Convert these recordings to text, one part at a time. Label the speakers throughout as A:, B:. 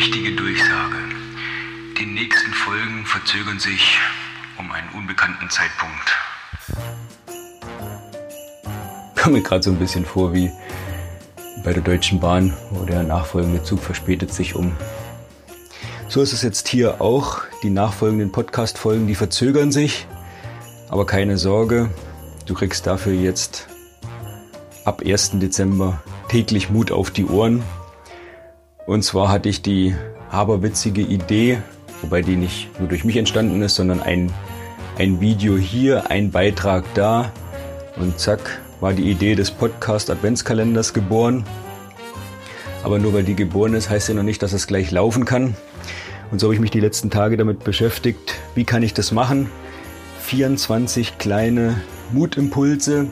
A: Wichtige Durchsage. Die nächsten Folgen verzögern sich um einen unbekannten Zeitpunkt.
B: Komme mir gerade so ein bisschen vor wie bei der Deutschen Bahn, wo der nachfolgende Zug verspätet sich um. So ist es jetzt hier auch. Die nachfolgenden Podcast-Folgen, die verzögern sich. Aber keine Sorge, du kriegst dafür jetzt ab 1. Dezember täglich Mut auf die Ohren. Und zwar hatte ich die aberwitzige Idee, wobei die nicht nur durch mich entstanden ist, sondern ein, ein Video hier, ein Beitrag da. Und zack, war die Idee des Podcast Adventskalenders geboren. Aber nur weil die geboren ist, heißt ja noch nicht, dass es gleich laufen kann. Und so habe ich mich die letzten Tage damit beschäftigt, wie kann ich das machen? 24 kleine Mutimpulse,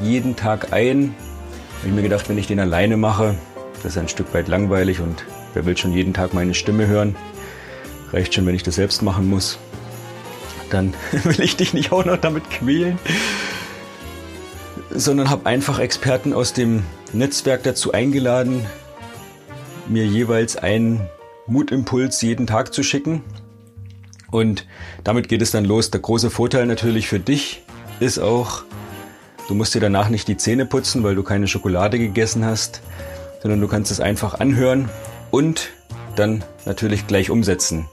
B: jeden Tag ein. Habe ich mir gedacht, wenn ich den alleine mache, das ist ein Stück weit langweilig und wer will schon jeden Tag meine Stimme hören? Reicht schon, wenn ich das selbst machen muss. Dann will ich dich nicht auch noch damit quälen. Sondern habe einfach Experten aus dem Netzwerk dazu eingeladen, mir jeweils einen Mutimpuls jeden Tag zu schicken. Und damit geht es dann los. Der große Vorteil natürlich für dich ist auch, du musst dir danach nicht die Zähne putzen, weil du keine Schokolade gegessen hast, sondern du kannst es einfach anhören und dann natürlich gleich umsetzen.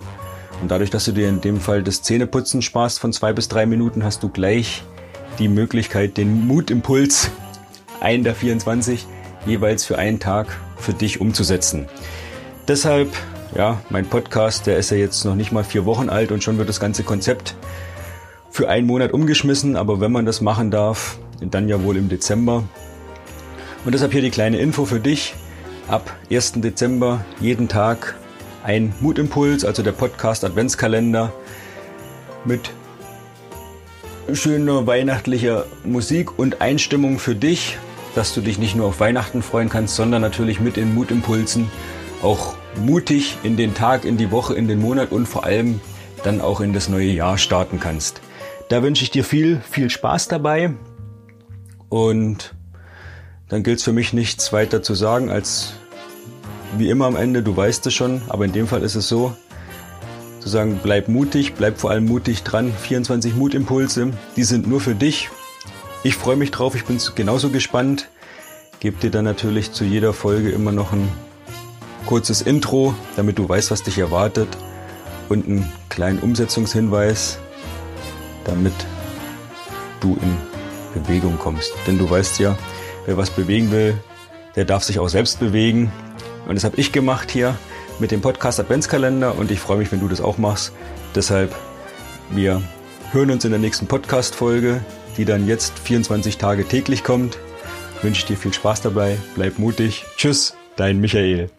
B: Und dadurch, dass du dir in dem Fall das Zähneputzen sparst von zwei bis drei Minuten, hast du gleich die Möglichkeit, den Mutimpuls, einen der 24, jeweils für einen Tag für dich umzusetzen. Deshalb, ja, mein Podcast, der ist ja jetzt noch nicht mal vier Wochen alt und schon wird das ganze Konzept für einen Monat umgeschmissen. Aber wenn man das machen darf, dann ja wohl im Dezember. Und deshalb hier die kleine Info für dich. Ab 1. Dezember jeden Tag ein Mutimpuls, also der Podcast Adventskalender mit schöner weihnachtlicher Musik und Einstimmung für dich dass du dich nicht nur auf Weihnachten freuen kannst, sondern natürlich mit den Mutimpulsen auch mutig in den Tag, in die Woche, in den Monat und vor allem dann auch in das neue Jahr starten kannst. Da wünsche ich dir viel, viel Spaß dabei und dann gilt es für mich nichts weiter zu sagen als wie immer am Ende, du weißt es schon, aber in dem Fall ist es so, zu sagen, bleib mutig, bleib vor allem mutig dran. 24 Mutimpulse, die sind nur für dich, ich freue mich drauf, ich bin genauso gespannt. Gebe dir dann natürlich zu jeder Folge immer noch ein kurzes Intro, damit du weißt, was dich erwartet. Und einen kleinen Umsetzungshinweis, damit du in Bewegung kommst. Denn du weißt ja, wer was bewegen will, der darf sich auch selbst bewegen. Und das habe ich gemacht hier mit dem Podcast Adventskalender und ich freue mich, wenn du das auch machst. Deshalb, wir hören uns in der nächsten Podcast-Folge die dann jetzt 24 Tage täglich kommt. wünsche ich dir viel Spaß dabei, bleib mutig. Tschüss, dein Michael.